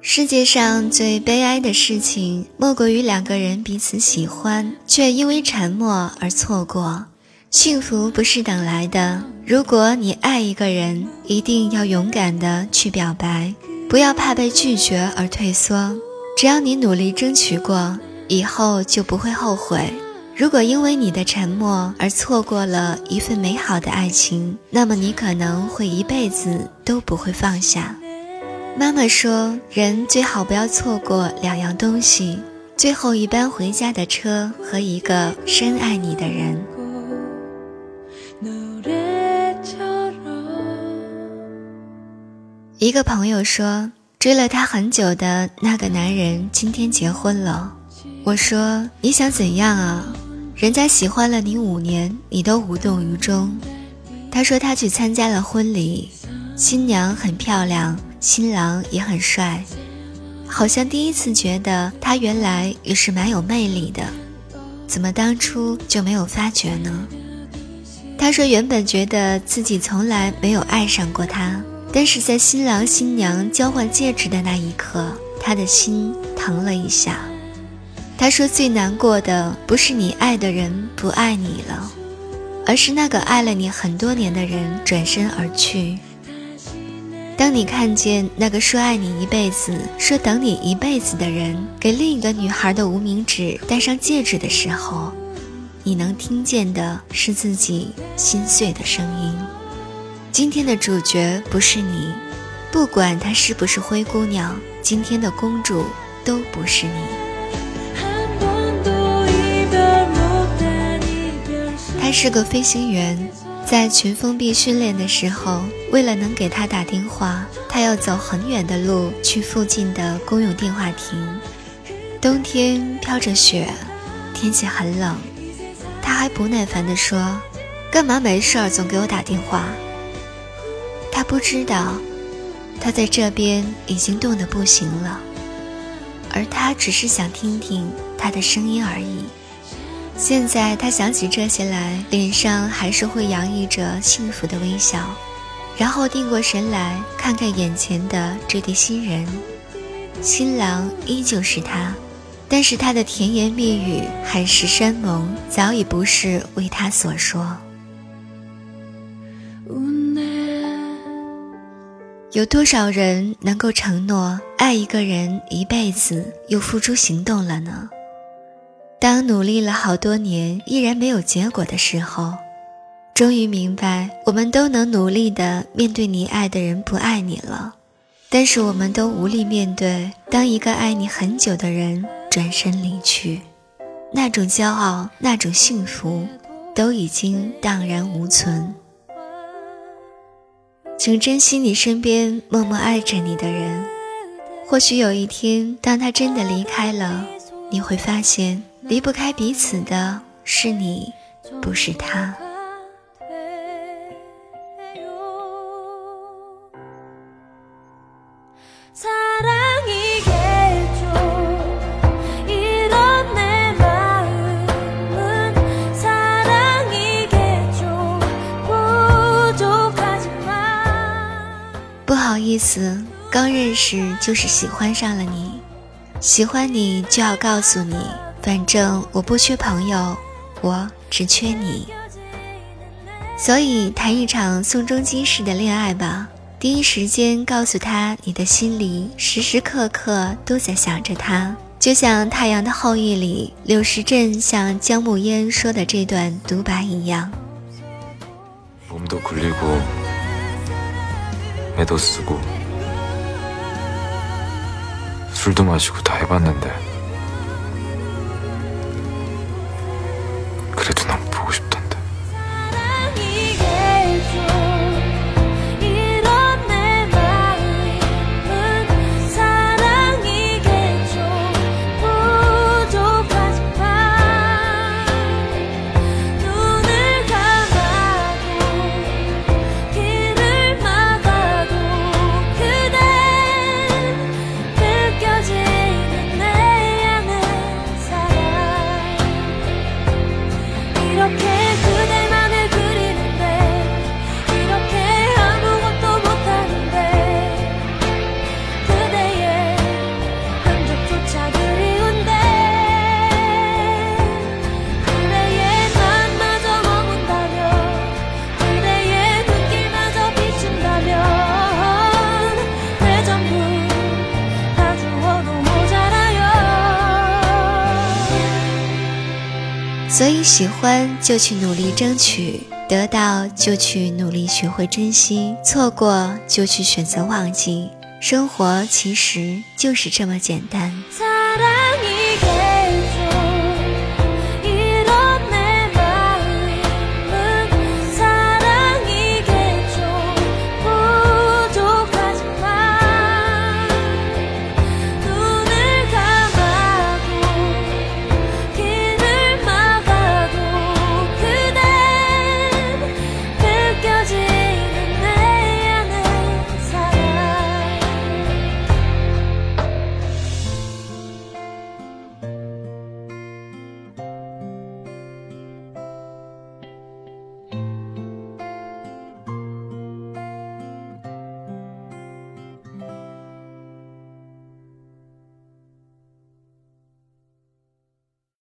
世界上最悲哀的事情，莫过于两个人彼此喜欢，却因为沉默而错过。幸福不是等来的。如果你爱一个人，一定要勇敢的去表白，不要怕被拒绝而退缩。只要你努力争取过，以后就不会后悔。如果因为你的沉默而错过了一份美好的爱情，那么你可能会一辈子都不会放下。妈妈说，人最好不要错过两样东西：最后一班回家的车和一个深爱你的人。一个朋友说，追了他很久的那个男人今天结婚了。我说，你想怎样啊？人家喜欢了你五年，你都无动于衷。他说他去参加了婚礼，新娘很漂亮。新郎也很帅，好像第一次觉得他原来也是蛮有魅力的，怎么当初就没有发觉呢？他说原本觉得自己从来没有爱上过他，但是在新郎新娘交换戒指的那一刻，他的心疼了一下。他说最难过的不是你爱的人不爱你了，而是那个爱了你很多年的人转身而去。当你看见那个说爱你一辈子、说等你一辈子的人给另一个女孩的无名指戴上戒指的时候，你能听见的是自己心碎的声音。今天的主角不是你，不管她是不是灰姑娘，今天的公主都不是你。他是个飞行员。在群封闭训练的时候，为了能给他打电话，他要走很远的路去附近的公用电话亭。冬天飘着雪，天气很冷，他还不耐烦地说：“干嘛没事总给我打电话？”他不知道，他在这边已经冻得不行了，而他只是想听听他的声音而已。现在他想起这些来，脸上还是会洋溢着幸福的微笑，然后定过神来看看眼前的这对新人，新郎依旧是他，但是他的甜言蜜语、海誓山盟早已不是为他所说。有多少人能够承诺爱一个人一辈子，又付诸行动了呢？当努力了好多年依然没有结果的时候，终于明白，我们都能努力的面对你爱的人不爱你了，但是我们都无力面对，当一个爱你很久的人转身离去，那种骄傲，那种幸福，都已经荡然无存。请珍惜你身边默默爱着你的人，或许有一天，当他真的离开了，你会发现。离不开彼此的是你，不是他。意思，刚认识就是喜欢上了你，喜欢你就要告诉你。反正我不缺朋友，我只缺你。所以谈一场宋仲基式的恋爱吧，第一时间告诉他你的心里时时刻刻都在想着他，就像《太阳的后裔》里柳时镇向姜暮烟说的这段独白一样。 몸도굴리고애도 쓰고 술도 마시고 다 해봤는데 所以喜欢就去努力争取，得到就去努力学会珍惜，错过就去选择忘记。生活其实就是这么简单。